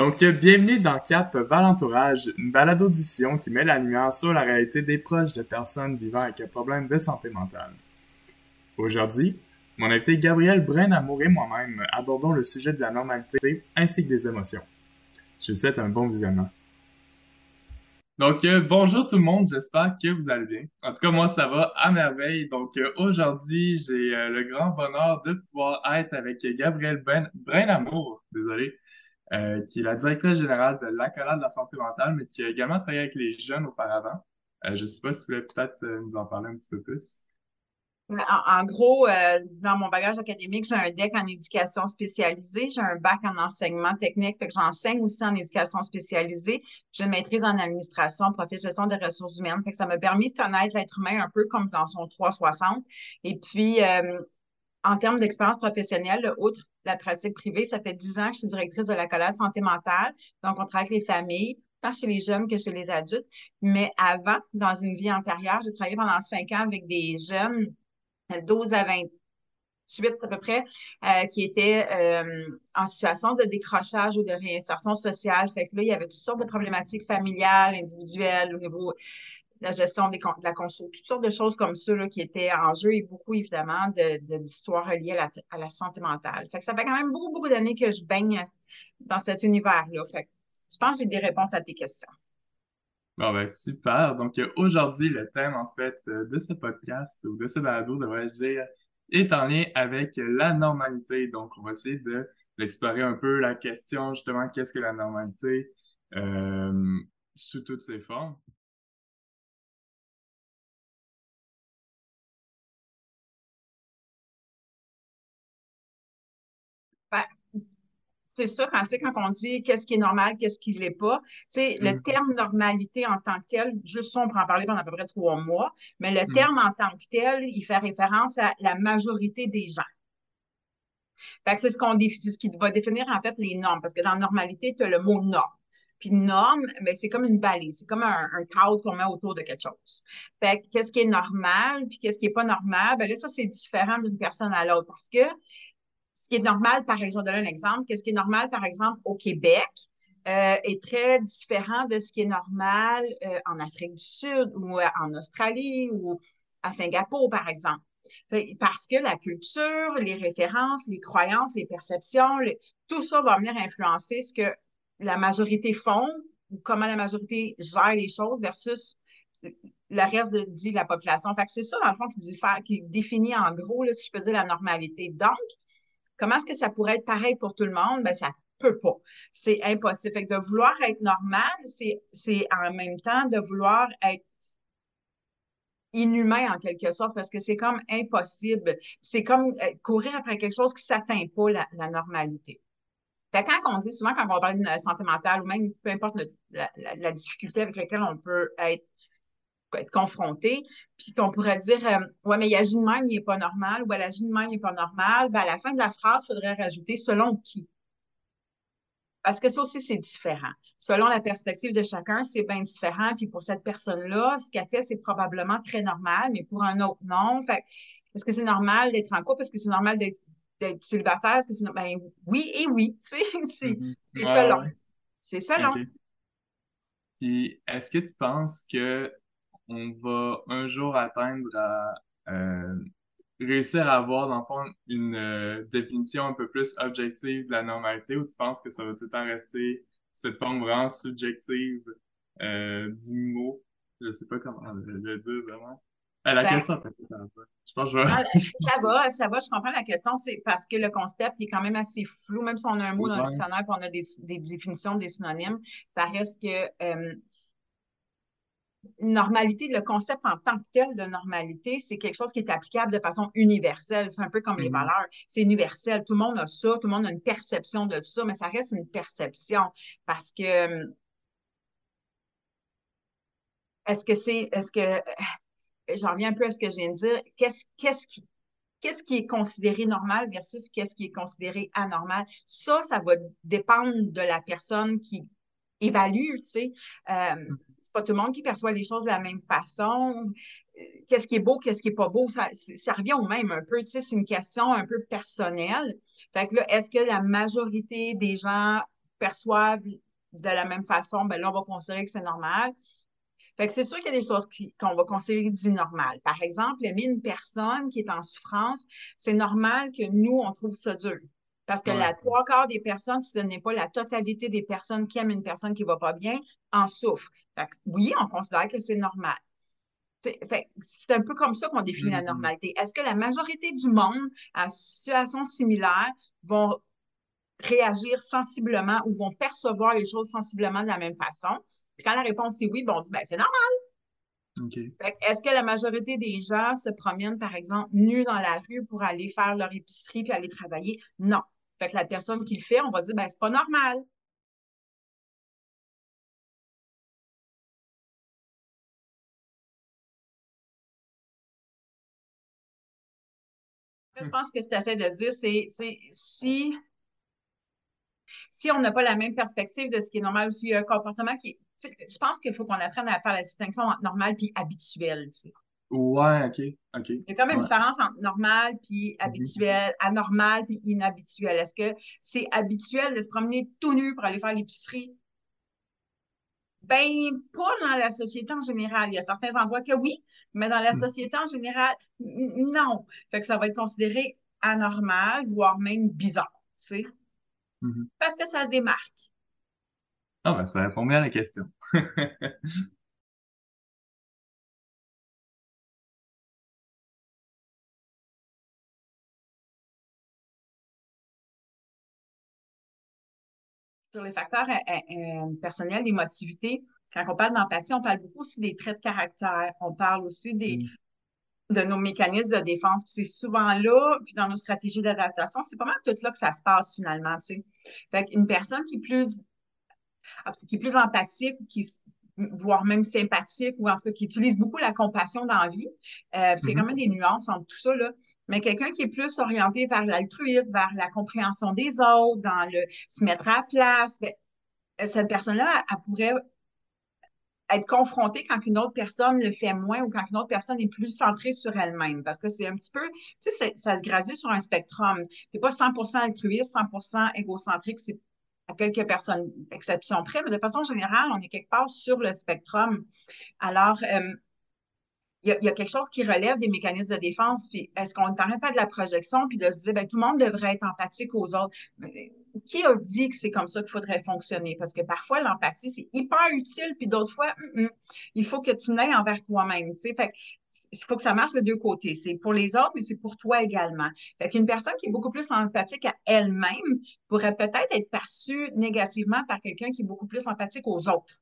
Donc, bienvenue dans Cap Valentourage, une balado-diffusion qui met la lumière sur la réalité des proches de personnes vivant avec un problème de santé mentale. Aujourd'hui, mon invité Gabriel Brin-Amour et moi-même abordons le sujet de la normalité ainsi que des émotions. Je vous souhaite un bon visionnement. Donc, euh, bonjour tout le monde, j'espère que vous allez bien. En tout cas, moi, ça va à merveille. Donc, euh, aujourd'hui, j'ai euh, le grand bonheur de pouvoir être avec Gabriel Brin-Amour, désolé, euh, qui est la directrice générale de l'Accolade de la santé mentale, mais qui a également travaillé avec les jeunes auparavant. Euh, je ne sais pas si vous voulez peut-être euh, nous en parler un petit peu plus. En, gros, dans mon bagage académique, j'ai un DEC en éducation spécialisée, j'ai un bac en enseignement technique, fait que j'enseigne aussi en éducation spécialisée. J'ai une maîtrise en administration, profil gestion des ressources humaines, fait que ça m'a permis de connaître l'être humain un peu comme dans son 360. Et puis, en termes d'expérience professionnelle, outre la pratique privée, ça fait dix ans que je suis directrice de la santé mentale. Donc, on travaille avec les familles, tant chez les jeunes que chez les adultes. Mais avant, dans une vie antérieure, j'ai travaillé pendant cinq ans avec des jeunes, 12 à 28 à peu près, euh, qui étaient euh, en situation de décrochage ou de réinsertion sociale. Fait que là, il y avait toutes sortes de problématiques familiales, individuelles, au niveau la gestion des, de la conso, toutes sortes de choses comme ça là, qui étaient en jeu et beaucoup, évidemment, d'histoires de, reliées à la, santé mentale. Fait que ça fait quand même beaucoup, beaucoup d'années que je baigne dans cet univers-là. Fait que je pense que j'ai des réponses à tes questions. Bon, ben, super. Donc, aujourd'hui, le thème, en fait, de ce podcast ou de ce balado, devrais-je est en lien avec la normalité. Donc, on va essayer de d'explorer un peu la question, justement, qu'est-ce que la normalité euh, sous toutes ses formes? C'est ça, quand, quand on dit qu'est-ce qui est normal, qu'est-ce qui ne l'est pas. Tu le mm. terme normalité en tant que tel, juste ça, on peut en parler pendant à peu près trois mois, mais le mm. terme en tant que tel, il fait référence à la majorité des gens. Fait que c'est ce qu'on ce qui va définir en fait les normes, parce que dans la normalité, tu as le mot norme. Puis norme, ben, c'est comme une balise, c'est comme un, un cadre qu'on met autour de quelque chose. Fait que qu'est-ce qui est normal, puis qu'est-ce qui est pas normal, ben là, ça, c'est différent d'une personne à l'autre parce que ce qui est normal, par exemple, je donne un exemple, qu'est-ce qui est normal, par exemple, au Québec, euh, est très différent de ce qui est normal euh, en Afrique du Sud ou euh, en Australie ou à Singapour, par exemple. Parce que la culture, les références, les croyances, les perceptions, tout ça va venir influencer ce que la majorité font ou comment la majorité gère les choses versus le reste de la population. Fait que c'est ça, dans le fond, qui, qui définit en gros, là, si je peux dire, la normalité. Donc, Comment est-ce que ça pourrait être pareil pour tout le monde? Ben, ça peut pas. C'est impossible. Fait que de vouloir être normal, c'est en même temps de vouloir être inhumain en quelque sorte parce que c'est comme impossible. C'est comme euh, courir après quelque chose qui s'atteint pas la, normalité. Fait quand on dit souvent quand on va parler de santé mentale ou même peu importe la, la, difficulté avec laquelle on peut être être confronté, puis qu'on pourrait dire euh, Ouais, mais il agit de même, il n'est pas normal, ou elle agit de même, il n'est pas normal, ben, à la fin de la phrase, il faudrait rajouter selon qui? Parce que ça aussi, c'est différent. Selon la perspective de chacun, c'est bien différent. Puis pour cette personne-là, ce qu'elle fait, c'est probablement très normal, mais pour un autre, non. Fait est-ce que c'est normal d'être en couple? Est-ce que c'est normal d'être célibataire? Est-ce que c'est ben, oui et oui. c'est mm-hmm. selon. C'est selon. Puis est-ce que tu penses que on va un jour atteindre à euh, réussir à avoir, dans le fond, une euh, définition un peu plus objective de la normalité ou tu penses que ça va tout le temps rester cette forme vraiment subjective euh, du mot? Je sais pas comment le dire vraiment. la ben, question, je pense que je ah, Ça va, ça va, je comprends la question, parce que le concept est quand même assez flou, même si on a un mot dans le dictionnaire et on a des, des, définitions, des synonymes, ça reste que normalité, le concept en tant que tel de normalité, c'est quelque chose qui est applicable de façon universelle. C'est un peu comme les mm-hmm. valeurs. C'est universel. Tout le monde a ça, tout le monde a une perception de ça, mais ça reste une perception parce que est-ce que c'est, est-ce que, j'en reviens un peu à ce que je viens de dire, qu'est-ce, qu'est-ce qui, qu'est-ce qui est considéré normal versus qu'est-ce qui est considéré anormal? Ça, ça va dépendre de la personne qui évalue, tu sais. Euh, c'est pas tout le monde qui perçoit les choses de la même façon. Qu'est-ce qui est beau, qu'est-ce qui est pas beau, ça, revient au même un peu. Tu sais, c'est une question un peu personnelle. Fait que là, est-ce que la majorité des gens perçoivent de la même façon, ben là, on va considérer que c'est normal. Fait que c'est sûr qu'il y a des choses qu'on va considérer d'inormales. Par exemple, aimer une personne qui est en souffrance, c'est normal que nous, on trouve ça dur. Parce que la trois quarts des personnes, si ce n'est pas la totalité des personnes qui aiment une personne qui ne va pas bien, en souffrent. Fait que, oui, on considère que c'est normal. C'est un peu comme ça qu'on définit la mm-hmm. normalité. Est-ce que la majorité du monde, à situation similaire, vont réagir sensiblement ou vont percevoir les choses sensiblement de la même façon? Puis quand la réponse est oui, bon, on dit, ben, c'est normal. Est-ce que la majorité des gens se promènent, par exemple, nus dans la rue pour aller faire leur épicerie puis aller travailler? Non. Fait que la personne qui le fait, on va dire, ben, c'est pas normal. Je hmm. pense que ce que tu essaies de dire, c'est si si on n'a pas la même perspective de ce qui est normal aussi, un comportement qui je pense qu'il faut qu'on apprenne à faire la distinction entre normal et habituel. Tu Ouais, OK. OK. Il y a quand même une différence entre normal puis mhm. habituel, anormal puis inhabituel. Est-ce que c'est habituel de se promener tout nu pour aller faire l'épicerie? Ben, pas dans la société en général. Il y a certains endroits que oui, mais dans la mhm. société en général, non. Fait que ça va être considéré anormal, voire même bizarre, tu sais. Mhm. Parce que ça se démarque. Ah, ben, ça répond bien à la question. Sur les facteurs euh, euh, personnels, l'émotivité, quand on parle d'empathie, on parle beaucoup aussi des traits de caractère. On parle aussi des, mm. de nos mécanismes de défense. c'est souvent là, puis dans nos stratégies d'adaptation, c'est pas mal tout là que ça se passe finalement. Tu Fait qu'une personne qui est plus qui est plus empathique, qui, voire même sympathique, ou en tout cas qui utilise beaucoup la compassion dans la vie. Euh, parce qu'il y a quand même des nuances entre tout ça, là. Mais quelqu'un qui est plus orienté vers l'altruisme, vers la compréhension des autres, dans le se mettre à la place, ben, cette personne-là, elle, pourrait être confrontée quand une autre personne le fait moins ou quand une autre personne est plus centrée sur elle-même. Parce que c'est un petit peu, tu sais, ça se gradue sur un spectrum. Tu pas 100% altruiste, 100% égocentrique, c'est à quelques personnes, exceptions près, mais de façon générale, on est quelque part sur le spectrum. Alors, euh, il y, a, quelque chose qui relève des mécanismes de défense, puis est-ce qu'on n'arrête pas de la projection, puis de se dire, ben, tout le monde devrait être empathique aux autres? qui a dit que c'est comme ça qu'il faudrait fonctionner? Parce que parfois, l'empathie, c'est hyper utile, puis d'autres fois, hum, hum, il faut que tu n'ailles envers toi-même. Tu sais? Il faut que ça marche de deux côtés. C'est pour les autres, mais c'est pour toi également. Fait qu'une personne qui est beaucoup plus empathique à elle-même pourrait peut-être être perçue négativement par quelqu'un qui est beaucoup plus empathique aux autres.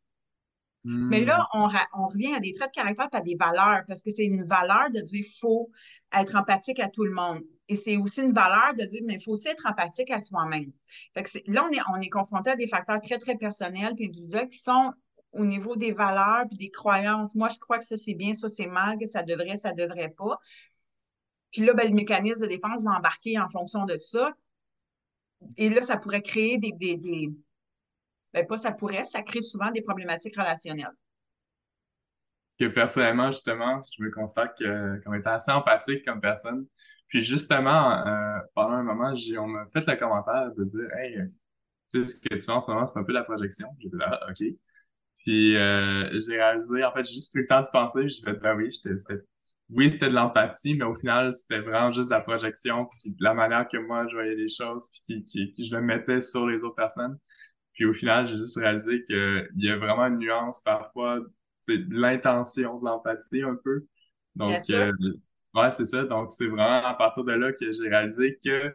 Mais là, hmm. on, revient à des traits de caractère pas à des valeurs, parce que c'est une valeur de dire qu'il faut être empathique à tout le monde. Et c'est aussi une valeur de dire, mais il faut aussi être empathique à soi-même. là, on est, on est confronté à des facteurs très, très personnels et individuels qui sont au niveau des valeurs et des croyances. Moi, je crois que ça, c'est bien, ça, c'est mal, que ça devrait, ça devrait pas. Puis là, ben, le mécanisme de défense va embarquer en fonction de ça. Et là, ça pourrait créer des, des, des ben, pas ça pourrait, ça crée souvent des problématiques relationnelles. Que personnellement, justement, je me constate que, comme étant assez empathique comme personne. Puis justement, euh, pendant un moment, on m'a fait le commentaire de dire Hey, tu sais, ce que tu fais en ce moment, c'est un peu la projection. J'ai dit là, OK. Puis euh, j'ai réalisé, en fait, j'ai juste pris le temps de penser, j'ai fait, ben oui, c'était, oui, c'était de l'empathie, mais au final, c'était vraiment juste de la projection, puis de la manière que moi, je voyais les choses, puis que je le mettais sur les autres personnes. Puis au final, j'ai juste réalisé qu'il y a vraiment une nuance parfois, c'est de l'intention de l'empathie un peu. Donc, euh, ouais, c'est ça. Donc, c'est vraiment à partir de là que j'ai réalisé que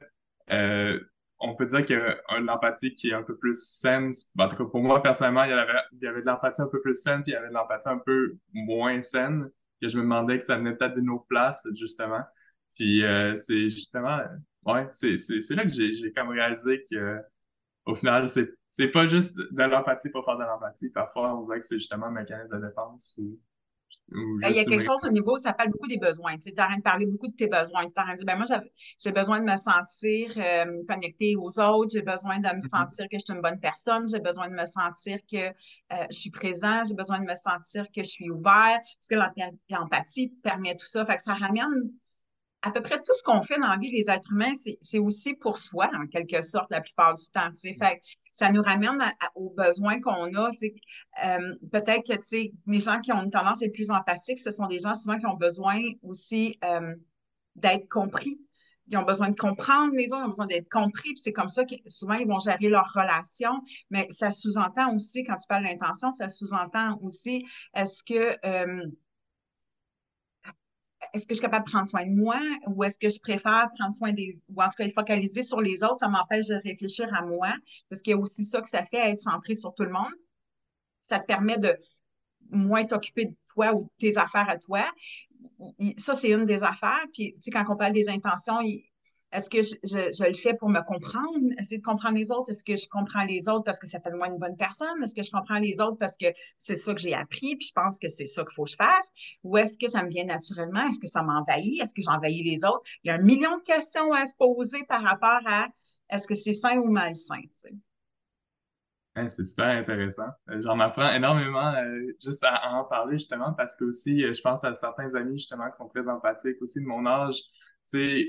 euh, on peut dire qu'il y a une empathie qui est un peu plus saine. En tout cas, pour moi, personnellement, il y avait, il y avait de l'empathie un peu plus saine, puis il y avait de l'empathie un peu moins saine, que je me demandais que ça venait peut-être de nos places, justement. Puis euh, c'est justement, ouais, c'est, là que j'ai, j'ai comme réalisé que au final, c'est c'est pas juste de l'empathie pour faire de l'empathie. Parfois, on dirait que c'est justement un mécanisme de défense ou, ben, il y a quelque chose au niveau, ça parle beaucoup des besoins. Tu es en train de parler beaucoup de tes besoins. Tu es en train de dire, ben moi, j'ai besoin de me sentir euh, connecté aux autres, j'ai besoin de me mm-hmm. sentir que je suis une bonne personne, j'ai besoin de me sentir que euh, je suis présent, j'ai besoin de me sentir que je suis ouvert, parce que l'empathie permet tout ça. Fait que ça ramène à peu près tout ce qu'on fait dans la vie, les êtres humains, c'est aussi pour soi, en quelque sorte, la plupart du temps. Fait ça nous ramène aux besoins qu'on a. Euh, peut-être que, les gens qui ont une tendance à être plus empathiques, ce sont des gens souvent qui ont besoin aussi euh, d'être compris. Ils ont besoin de comprendre les autres, ils ont besoin d'être compris. C'est comme ça que souvent ils vont gérer leurs relations. Mais ça sous-entend aussi, quand tu parles d'intention, ça sous-entend aussi est-ce que euh, est-ce que je suis capable de prendre soin de moi ou est-ce que je préfère prendre soin des, ou en tout cas focaliser sur les autres, ça m'empêche de réfléchir à moi, parce qu'il y a aussi ça que ça fait, être centré sur tout le monde. Ça te permet de moins t'occuper de toi ou de tes affaires à toi. Ça, c'est une des affaires. Puis, tu sais, quand on parle des intentions, est-ce que je, le fais pour me comprendre, essayer de comprendre les autres? Est-ce que je comprends les autres parce que ça fait de moi une bonne personne? Est-ce que je comprends les autres parce que c'est ça que j'ai appris, puis je pense que c'est ça qu'il faut que je fasse? Ou est-ce que ça me vient naturellement? Est-ce que ça m'envahit? Est-ce que j'envahis les autres? Il y a un million de questions à se poser par rapport à est-ce que c'est sain ou malsain? c'est super intéressant. Euh, j'en apprends énormément euh, juste à, en parler justement parce que aussi, euh, je pense à certains amis justement qui sont très empathiques aussi de mon âge. Tu sais,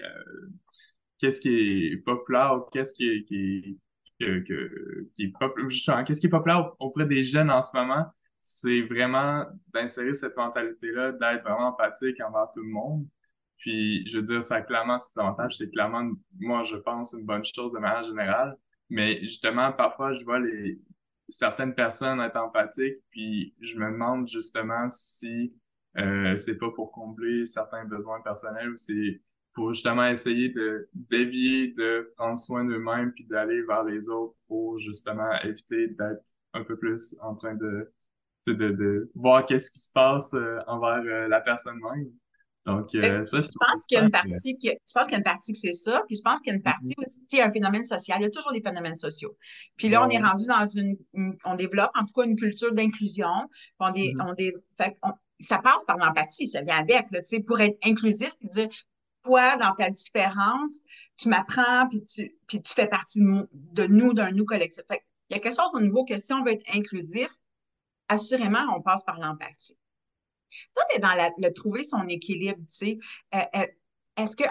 qu'est-ce qui est populaire, qu'est-ce qui qu'est-ce qui est populaire auprès des jeunes en ce moment, c'est vraiment d'insérer cette mentalité-là, d'être vraiment empathique envers tout le monde. Puis, je veux dire, ça a clairement ses avantages, c'est clairement, moi, je pense, une bonne chose de manière générale. Mais justement, parfois, je vois les certaines personnes être empathiques, puis je me demande justement si euh, c'est pas pour combler certains besoins personnels ou c'est pour justement essayer de dévier, de prendre soin d'eux-mêmes puis d'aller vers les autres pour justement éviter d'être un peu plus en train de, de, de voir qu'est-ce qui se passe euh, envers euh, la personne même. Donc, euh, ça, je pense qu'il y a une partie que, je pense qu'il y a une partie que c'est ça, puis je pense qu'il y a une partie mm-hmm. aussi, il y a un phénomène social, il y a toujours des phénomènes sociaux. Puis là, on est rendu dans une, on développe en tout cas une culture d'inclusion, on, est, mm-hmm. on, est, fait, ça passe par l'empathie, ça vient avec, là, tu sais, pour être inclusif, dire, toi, dans ta différence, tu m'apprends, puis tu, puis tu fais partie de nous, d'un nous collectif. il y a quelque chose au niveau que si on veut être inclusif, assurément, on passe par l'empathie. Toi, tu es dans le trouver son équilibre, tu sais. Euh, euh, est-ce que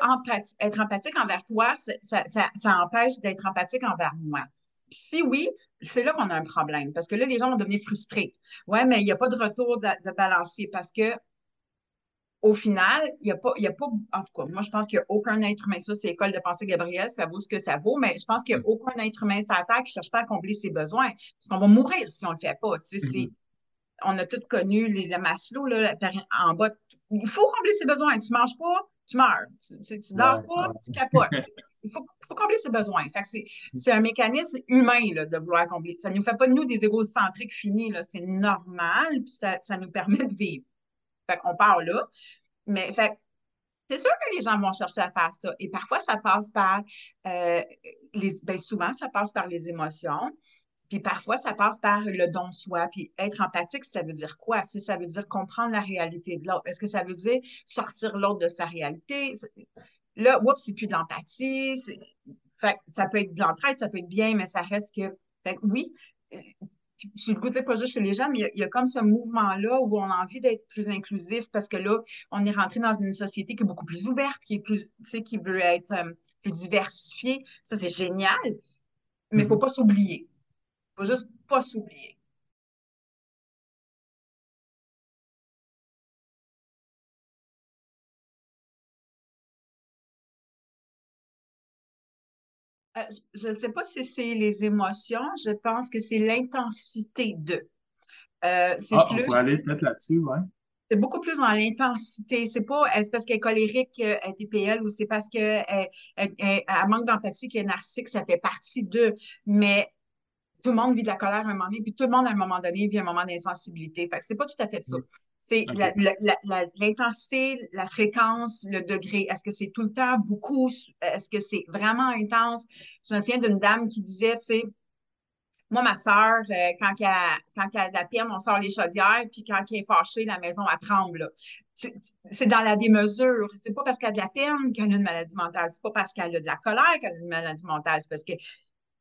être empathique envers toi, ça, empêche d'être empathique envers moi? si oui, c'est là qu'on a un problème, parce que là, les gens vont devenir frustrés. Ouais, mais il n'y a pas de retour de, de balancier parce que au final, il n'y a pas, y a pas, en tout cas, moi, je pense qu'il n'y a aucun être humain, ça, c'est l'école de pensée Gabriel, ça vaut ce que ça vaut, mais je pense qu'il n'y a mm. aucun être humain sur la Terre qui ne cherche pas à combler ses besoins, parce qu'on va mourir si on ne le fait pas. Mm-hmm. on a tous connu les, le Maslow, là, en bas, il faut combler ses besoins. Tu ne manges pas, tu meurs. Tu ne dors pas, tu capotes. il faut, faut, combler ses besoins. c'est un mécanisme humain là, de vouloir combler. Ça ne nous fait pas de nous des égocentriques finis. C'est normal, puis ça, ça nous permet de vivre. Fait qu'on part là. Mais fait c'est sûr que les gens vont chercher à faire ça. Et parfois, ça passe par euh, les. Ben souvent, ça passe par les émotions. Puis parfois, ça passe par le don de soi. Puis être empathique, ça veut dire quoi? Si ça veut dire comprendre la réalité de l'autre. Est-ce que ça veut dire sortir l'autre de sa réalité? Là, oups, c'est plus de l'empathie. Fait ça peut être de l'entraide, ça peut être bien, mais ça reste que. Fait oui, je le goût de dire pas juste chez les jeunes, mais il y, a, comme ce mouvement-là où on a envie d'être plus inclusif parce que là, on est rentré dans une société qui est beaucoup plus ouverte, qui est plus, tu sais, qui veut être euh, plus diversifiée. Ça, c'est génial, mais il ne faut mm-hmm. pas s'oublier. Il ne faut juste pas s'oublier. Euh, je ne sais pas si c'est les émotions, je pense que c'est l'intensité de. Euh, c'est ah, plus, on peut aller peut-être là-dessus, ouais. C'est beaucoup plus dans l'intensité. C'est pas est-ce parce qu'elle est colérique, elle est TPL, ou c'est parce qu'elle manque d'empathie, qu'elle est narcissique, ça fait partie d'eux. Mais tout le monde vit de la colère à un moment donné, puis tout le monde, à un moment donné, vit un moment d'insensibilité. Fait que c'est pas tout à fait ça. C'est l'intensité, la, fréquence, le degré. Est-ce que c'est tout le temps? Beaucoup? Est-ce que c'est vraiment intense? Je me souviens d'une dame qui disait, tu sais, moi, ma soeur, euh, quand, elle, quand elle a de la peine, on sort les chaudières, puis quand elle est fâchée, la maison, elle tremble. C'est dans la démesure. C'est pas parce qu'elle a de la peine qu'elle a une maladie mentale. C'est pas parce qu'elle a de la colère qu'elle a une maladie mentale. C'est parce que,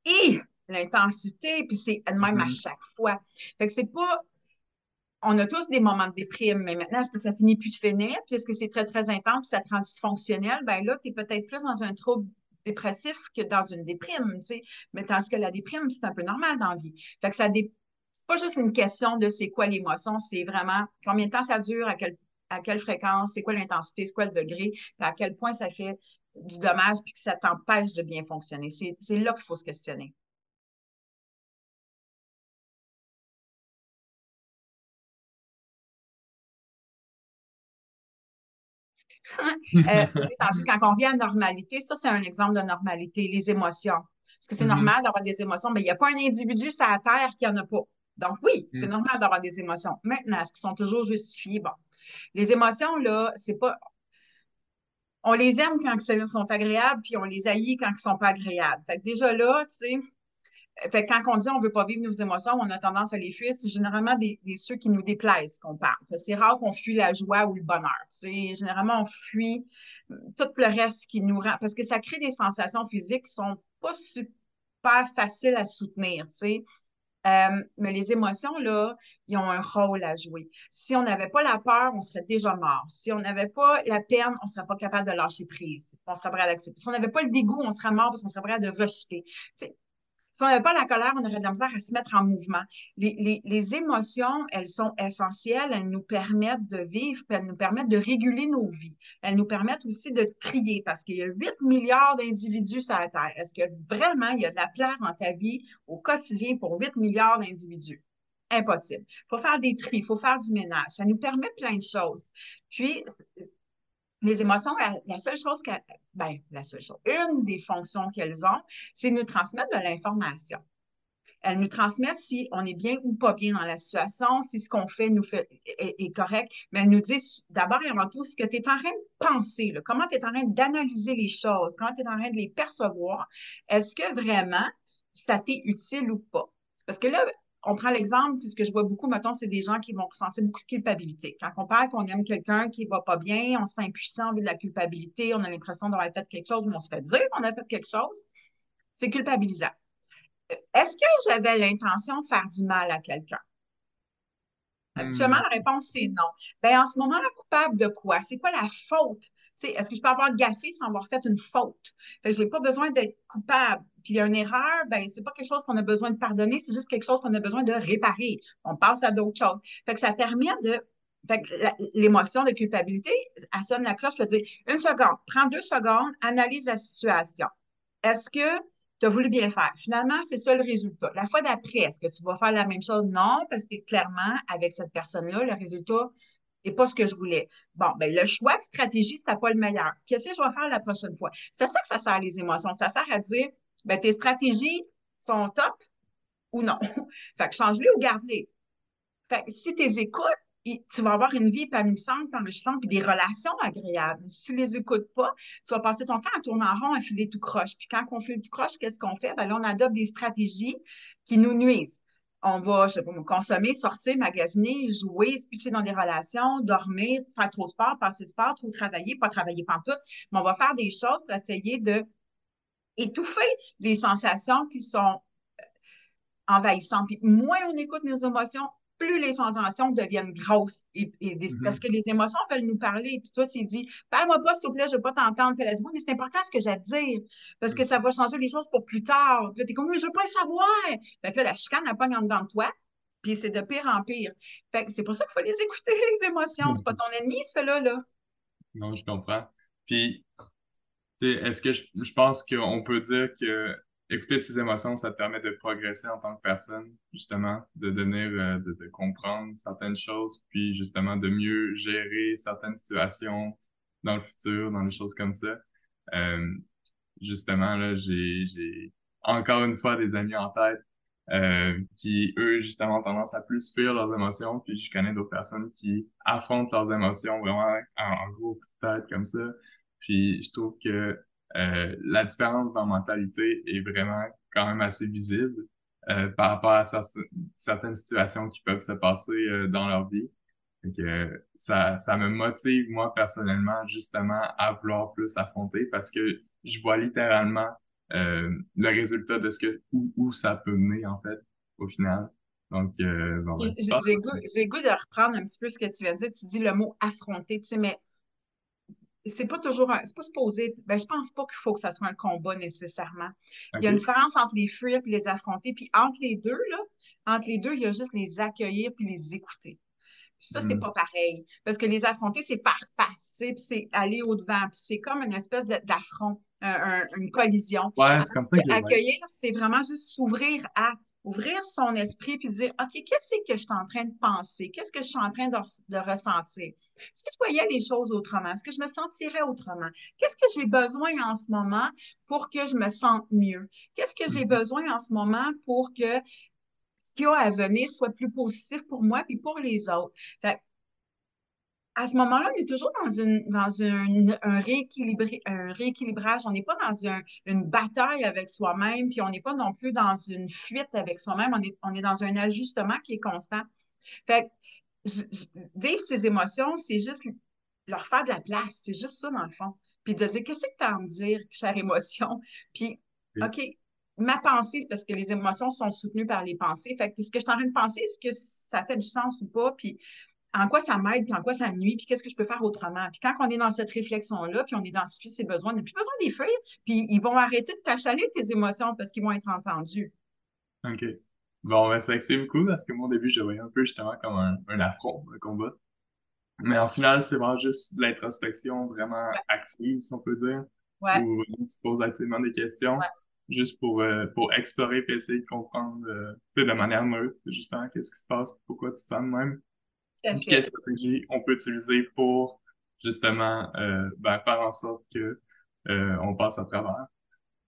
et l'intensité, puis c'est elle-même à mm-hmm. chaque fois. Fait que c'est pas on a tous des moments de déprime, mais maintenant, est-ce que ça finit plus de finir? Puis est-ce que c'est très, très intense, ça transfonctionnel? Ben là, tu es peut-être plus dans un trouble dépressif que dans une déprime, tu sais. Mais tandis que la déprime, c'est un peu normal dans la vie. Fait que ça c'est pas juste une question de c'est quoi l'émotion, c'est vraiment combien de temps ça dure, à, à quelle fréquence, c'est quoi l'intensité, c'est quoi le degré, à quel point ça fait du dommage puis que ça t'empêche de bien fonctionner. C'est là qu'il faut se questionner. euh, quand on vient à normalité, ça, c'est un exemple de normalité, les émotions. Est-ce que c'est mm-hmm. normal d'avoir des émotions? Mais il n'y a pas un individu sur la Terre qui n'en a pas. Donc, oui, c'est mm. normal d'avoir des émotions. Maintenant, est-ce qu'ils sont toujours justifiées? Bon. Les émotions, là, c'est pas. On les aime quand ils sont agréables, puis on les haït quand ils sont pas agréables. Fait que déjà là, tu sais, fait quand on dit on veut pas vivre nos émotions, on a tendance à les fuir, c'est généralement des, ceux qui nous déplaisent qu'on parle. C'est rare qu'on fuit la joie ou le bonheur. C'est généralement on fuit tout le reste qui nous rend parce que ça crée des sensations physiques qui sont pas super faciles à soutenir. Euh, mais les émotions, là, ils ont un rôle à jouer. Si on n'avait pas la peur, on serait déjà mort. Si on n'avait pas la peine, on ne serait pas capable de lâcher prise. On serait prêt à l'accepter. Si on n'avait pas le dégoût, on serait mort parce qu'on serait prêt à de rejeter. Si on n'avait pas la colère, on aurait de la misère à se mettre en mouvement. Les, émotions, elles sont essentielles. Elles nous permettent de vivre, elles nous permettent de réguler nos vies. Elles nous permettent aussi de trier parce qu'il y a 8 milliards d'individus sur la Terre. Est-ce que vraiment il y a de la place dans ta vie au quotidien pour 8 milliards d'individus? Impossible. Il faut faire des tris, il faut faire du ménage. Ça nous permet plein de choses. Puis, les émotions, la, seule chose que, ben, la seule chose, une des fonctions qu'elles ont, c'est nous transmettre de l'information. Elles nous transmettent si on est bien ou pas bien dans la situation, si ce qu'on fait nous fait est, correct, mais elles nous disent d'abord et avant tout ce que tu es en train de penser, comment tu es en train d'analyser les choses, comment tu es en train de les percevoir. Est-ce que vraiment ça t'est utile ou pas? Parce que là, on prend l'exemple, ce que je vois beaucoup, mettons, c'est des gens qui vont ressentir beaucoup de culpabilité. Quand on parle qu'on aime quelqu'un qui va pas bien, on se sent impuissant de la culpabilité, on a l'impression d'avoir fait quelque chose, ou on se fait dire qu'on a fait quelque chose, c'est culpabilisant. Est-ce que j'avais l'intention de faire du mal à quelqu'un? Habituellement, la réponse, c'est non. Bien, en ce moment-là, coupable de quoi? C'est quoi la faute? Est-ce que je peux avoir gaffé sans avoir fait une faute? Je n'ai pas besoin d'être coupable. Puis il y a une erreur, ben c'est pas quelque chose qu'on a besoin de pardonner, c'est juste quelque chose qu'on a besoin de réparer. On passe à d'autres choses. Fait que ça permet de l'émotion de culpabilité, elle sonne la cloche, je veux dire, une seconde, prends deux secondes, analyse la situation. Est-ce que tu as voulu bien faire? Finalement, c'est ça le résultat. La fois d'après, est-ce que tu vas faire la même chose? Non, parce que clairement, avec cette personne-là, le résultat n'est pas ce que je voulais. Bon, ben le choix de stratégie, c'était pas le meilleur. Qu'est-ce que je vais faire la prochaine fois? C'est ça que ça sert les émotions. Ça sert à dire, ben tes stratégies sont top ou non. fait que change-les ou garde-les. Fait que si tu écoutes, tu vas avoir une vie épanouissante, enrichissante, puis des relations agréables. Si tu les écoutes pas, tu vas passer ton temps à tourner en rond, à filer tout croche. Puis quand on file tout croche, qu'est-ce qu'on fait? Ben là, on adopte des stratégies qui nous nuisent. On va, je sais pas, consommer, sortir, magasiner, jouer, se pitcher dans des relations, dormir, faire trop de sport, passer de sport, trop travailler, pas travailler tout. mais on va faire des choses pour essayer de étouffer les sensations qui sont euh, envahissantes. Puis moins on écoute nos émotions, plus les sensations deviennent grosses. Et, mm-hmm. Parce que les émotions veulent nous parler. Puis toi, tu dis, parle-moi pas, s'il te plaît, je veux pas t'entendre. Puis elle dit, oui, mais c'est important ce que j'ai à te dire. Parce que mm. ça va changer les choses pour plus tard. Puis là, t'es comme, mais je veux pas le savoir. Fait que là, la chicane, elle pogne en dedans de toi. Puis c'est de pire en pire. Fait que c'est pour ça qu'il faut les écouter, les émotions. C'est pas ton ennemi, cela, là. Non, je comprends. Puis, tu sais, est-ce que je, je pense qu'on peut dire que écouter ses émotions, ça te permet de progresser en tant que personne, justement, de devenir, euh, de, comprendre certaines choses, puis justement de mieux gérer certaines situations dans le futur, dans les choses comme ça. Euh, justement, là, j'ai, j'ai encore une fois des amis en tête euh, qui, eux, justement, ont tendance à plus fuir leurs émotions, puis je connais d'autres personnes qui affrontent leurs émotions vraiment en, en gros de tête comme ça. Puis je trouve que euh, la différence dans mentalité est vraiment quand même assez visible euh, par rapport à certaines situations qui peuvent se passer euh, dans leur vie. que ça, ça me motive, moi, personnellement, justement, à vouloir plus affronter parce que je vois littéralement le résultat de ce que, où, ça peut mener, en fait, au final. Donc, bon, ben, j'ai goût, goût de reprendre un petit peu ce que tu viens de dire. Tu dis le mot affronter, tu sais, mais c'est pas toujours un, c'est pas supposé, ben, je pense pas qu'il faut que ça soit un combat nécessairement. Il y a une différence entre les fuir et les affronter, puis entre les deux, là, entre les deux, il y a juste les accueillir puis les écouter. ça, c'est hmm. pas pareil. Parce que les affronter, c'est par face, tu sais, puis c'est aller au-devant, puis c'est comme une espèce d'affront, une collision. Ouais, c'est comme ça que Accueillir, c'est vraiment juste s'ouvrir à ouvrir son esprit puis dire OK, qu'est-ce que je suis en train de penser? Qu'est-ce que je suis en train de, ressentir? Si je voyais les choses autrement, est-ce que je me sentirais autrement? Qu'est-ce que j'ai besoin en ce moment pour que je me sente mieux? Qu'est-ce que j'ai mm-hmm. besoin en ce moment pour que ce qui a à venir soit plus positif pour moi puis pour les autres? À ce moment-là, on est toujours dans, une, dans un, un, rééquilibrage. On n'est pas dans une bataille avec soi-même, puis on n'est pas non plus dans une fuite avec soi-même. On est, on est dans un ajustement qui est constant. Fait vivre ses émotions, c'est juste leur faire de la place. C'est juste ça, dans le fond. Puis de dire, qu'est-ce que tu as à me dire, chère émotion? Puis, OK, ma pensée, parce que les émotions sont soutenues par les pensées. Fait que ce que je suis en train de penser, est-ce que ça fait du sens ou pas? Puis, en quoi ça m'aide, puis en quoi ça nuit, puis qu'est-ce que je peux faire autrement. Puis quand on est dans cette réflexion-là, puis on identifie ses besoins, on n'a plus besoin des feuilles, puis ils vont arrêter de t'achaler tes émotions parce qu'ils vont être entendus. OK. Bon, ben, ça explique beaucoup parce que moi, au début, je voyais un peu justement comme un, un affront, un combat. Mais en final, c'est vraiment juste de l'introspection vraiment active, si on peut dire. Ouais. Où on se pose activement des questions. Juste pour, euh, pour explorer et essayer de comprendre euh, de manière neutre, justement, qu'est-ce qui se passe, pourquoi tu te sens de même. Quelle stratégie on peut utiliser pour justement euh, ben, faire en sorte que euh, on passe à travers.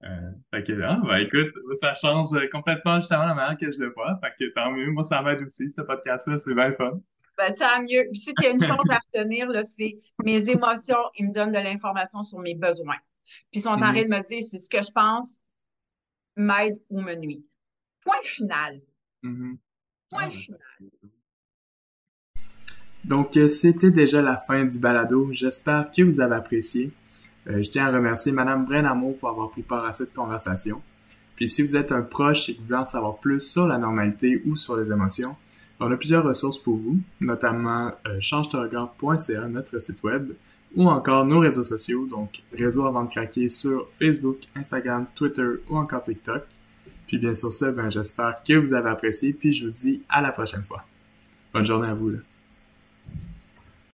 Euh, fait que, ah, ben, écoute, ça change complètement justement la manière que je le vois. Fait que tant mieux. Moi, ça m'aide aussi, ce podcast-là, c'est bien fun. Ben, tant mieux. Si tu as une chose à retenir, c'est mes émotions, ils me donnent de l'information sur mes besoins. Puis, ils sont en train de me dire, c'est ce que je pense, m'aide ou me nuit. Point final. Mm-hmm. Point ah, ben, final. Donc, euh, c'était déjà la fin du balado. J'espère que vous avez apprécié. Euh, je tiens à remercier Madame Brenamo pour avoir pris part à cette conversation. Puis si vous êtes un proche et que vous voulez en savoir plus sur la normalité ou sur les émotions, on a plusieurs ressources pour vous, notamment euh, notre site web, ou encore nos réseaux sociaux, donc Réseau avant de craquer sur Facebook, Instagram, Twitter ou encore TikTok. Puis bien sûr ça, ben, j'espère que vous avez apprécié, puis je vous dis à la prochaine fois. Bonne journée à vous. Là.